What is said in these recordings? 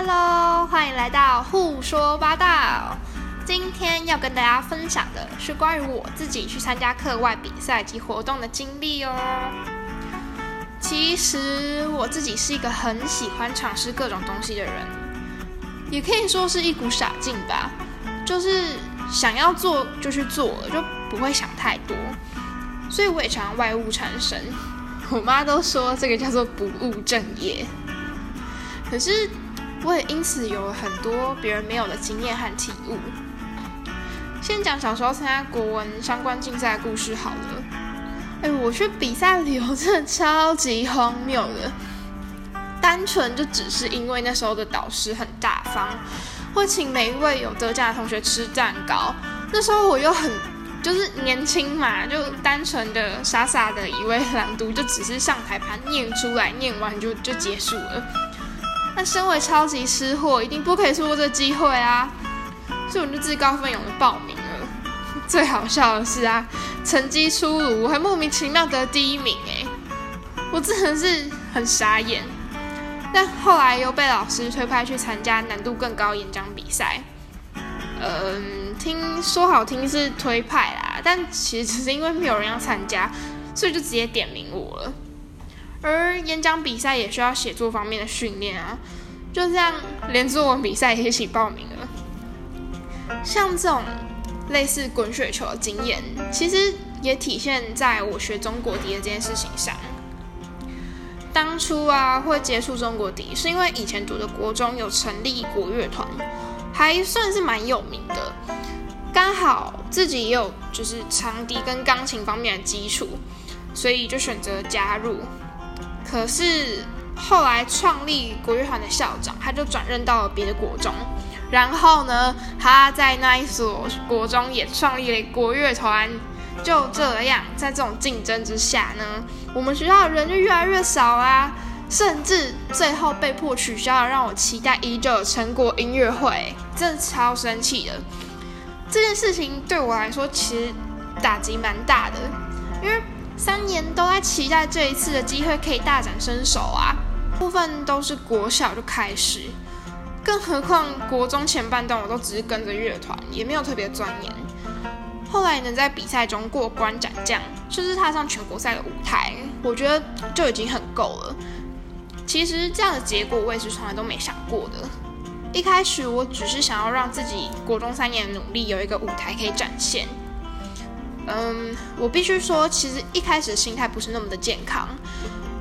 Hello，欢迎来到胡说八道。今天要跟大家分享的是关于我自己去参加课外比赛及活动的经历哦。其实我自己是一个很喜欢尝试各种东西的人，也可以说是一股傻劲吧。就是想要做就去做了，就不会想太多。所以我也常外物缠身。我妈都说这个叫做不务正业。可是。我也因此有了很多别人没有的经验和体悟。先讲小时候参加国文相关竞赛的故事好了。哎，我去比赛旅游真的超级荒谬的，单纯就只是因为那时候的导师很大方，会请每一位有得奖的同学吃蛋糕。那时候我又很就是年轻嘛，就单纯的傻傻的以为朗读就只是上台盘念出来，念完就就结束了。那身为超级吃货，一定不可以错过这机会啊！所以我就自告奋勇的报名了。最好笑的是啊，成绩出炉，我还莫名其妙得第一名哎！我真的是很傻眼。但后来又被老师推派去参加难度更高演讲比赛。嗯，听说好听是推派啦，但其实只是因为没有人要参加，所以就直接点名我了。而演讲比赛也需要写作方面的训练啊，就这样连作文比赛也一起报名了。像这种类似滚雪球的经验，其实也体现在我学中国笛的这件事情上。当初啊，会接触中国笛，是因为以前读的国中有成立国乐团，还算是蛮有名的。刚好自己也有就是长笛跟钢琴方面的基础，所以就选择加入。可是后来创立国乐团的校长，他就转任到了别的国中，然后呢，他在那一所国中也创立了国乐团。就这样，在这种竞争之下呢，我们学校的人就越来越少啦，甚至最后被迫取消了让我期待已久的成果音乐会，真的超生气的。这件事情对我来说其实打击蛮大的，因为。三年都在期待这一次的机会可以大展身手啊！部分都是国小就开始，更何况国中前半段我都只是跟着乐团，也没有特别钻研。后来能在比赛中过关斩将，甚至踏上全国赛的舞台，我觉得就已经很够了。其实这样的结果我也是从来都没想过的。一开始我只是想要让自己国中三年的努力有一个舞台可以展现。嗯，我必须说，其实一开始心态不是那么的健康。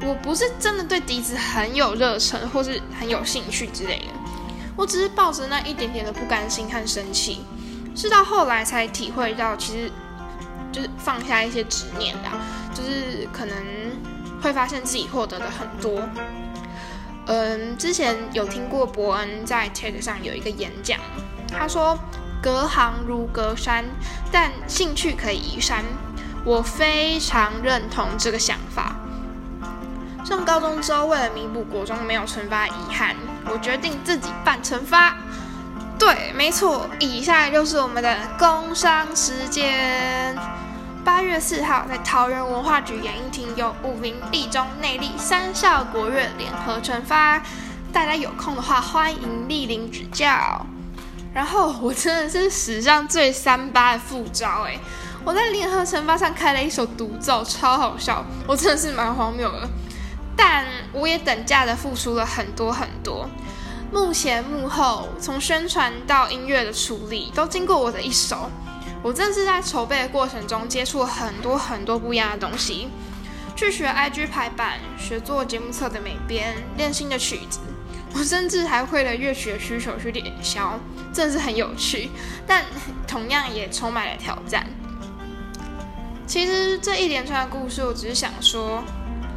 我不是真的对笛子很有热忱，或是很有兴趣之类的。我只是抱着那一点点的不甘心和生气，是到后来才体会到，其实就是放下一些执念的，就是可能会发现自己获得的很多。嗯，之前有听过伯恩在 TED 上有一个演讲，他说。隔行如隔山，但兴趣可以移山。我非常认同这个想法。上高中之后，为了弥补国中没有惩罚遗憾，我决定自己办惩罚。对，没错，以下就是我们的工商时间。八月四号，在桃园文化局演艺厅有五名立中、内力三校国乐联合惩罚，大家有空的话，欢迎莅临指教。然后我真的是史上最三八的副招哎！我在联合惩罚上开了一首独奏，超好笑，我真的是蛮荒谬的。但我也等价的付出了很多很多，幕前幕后，从宣传到音乐的处理，都经过我的一手。我真的是在筹备的过程中接触了很多很多不一样的东西，去学 IG 排版，学做节目册的美编，练新的曲子。我甚至还会了乐曲的需求去点销，真的是很有趣，但同样也充满了挑战。其实这一连串的故事，我只是想说，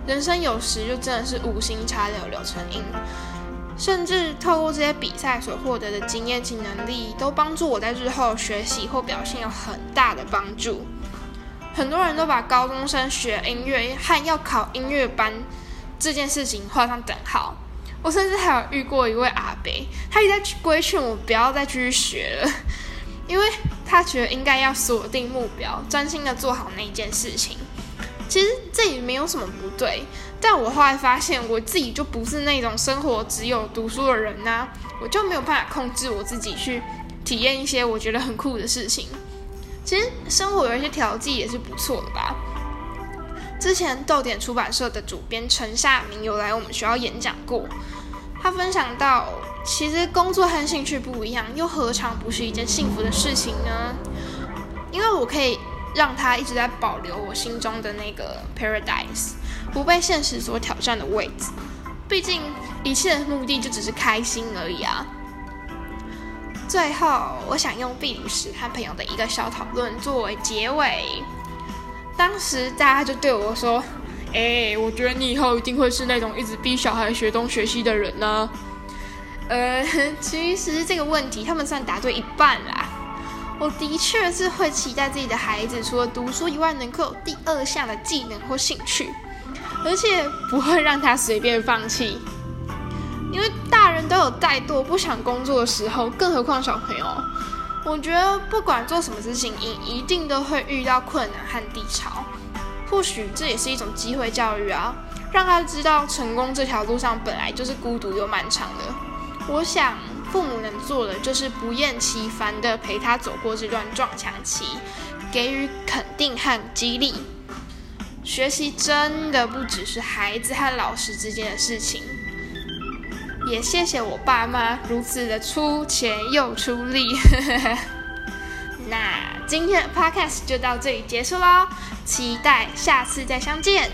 人生有时就真的是无心插柳柳成荫，甚至透过这些比赛所获得的经验及能力，都帮助我在日后学习或表现有很大的帮助。很多人都把高中生学音乐和要考音乐班这件事情画上等号。我甚至还有遇过一位阿伯，他一直在规劝我不要再继续学了，因为他觉得应该要锁定目标，专心的做好那一件事情。其实这也没有什么不对。但我后来发现，我自己就不是那种生活只有读书的人呐，我就没有办法控制我自己去体验一些我觉得很酷的事情。其实生活有一些调剂也是不错的吧。之前豆点出版社的主编陈夏明有来我们学校演讲过，他分享到，其实工作和兴趣不一样，又何尝不是一件幸福的事情呢？因为我可以让他一直在保留我心中的那个 paradise，不被现实所挑战的位置。毕竟一切的目的就只是开心而已啊。最后，我想用毕旅时和朋友的一个小讨论作为结尾。当时大家就对我说：“哎，我觉得你以后一定会是那种一直逼小孩学东学西的人呢。”呃，其实这个问题他们算答对一半啦。我的确是会期待自己的孩子除了读书以外，能够有第二项的技能或兴趣，而且不会让他随便放弃。因为大人都有怠惰、不想工作的时候，更何况小朋友。我觉得不管做什么事情，你一定都会遇到困难和低潮。或许这也是一种机会教育啊，让他知道成功这条路上本来就是孤独又漫长的。我想父母能做的就是不厌其烦地陪他走过这段撞墙期，给予肯定和激励。学习真的不只是孩子和老师之间的事情。也谢谢我爸妈如此的出钱又出力。那今天的 podcast 就到这里结束喽，期待下次再相见。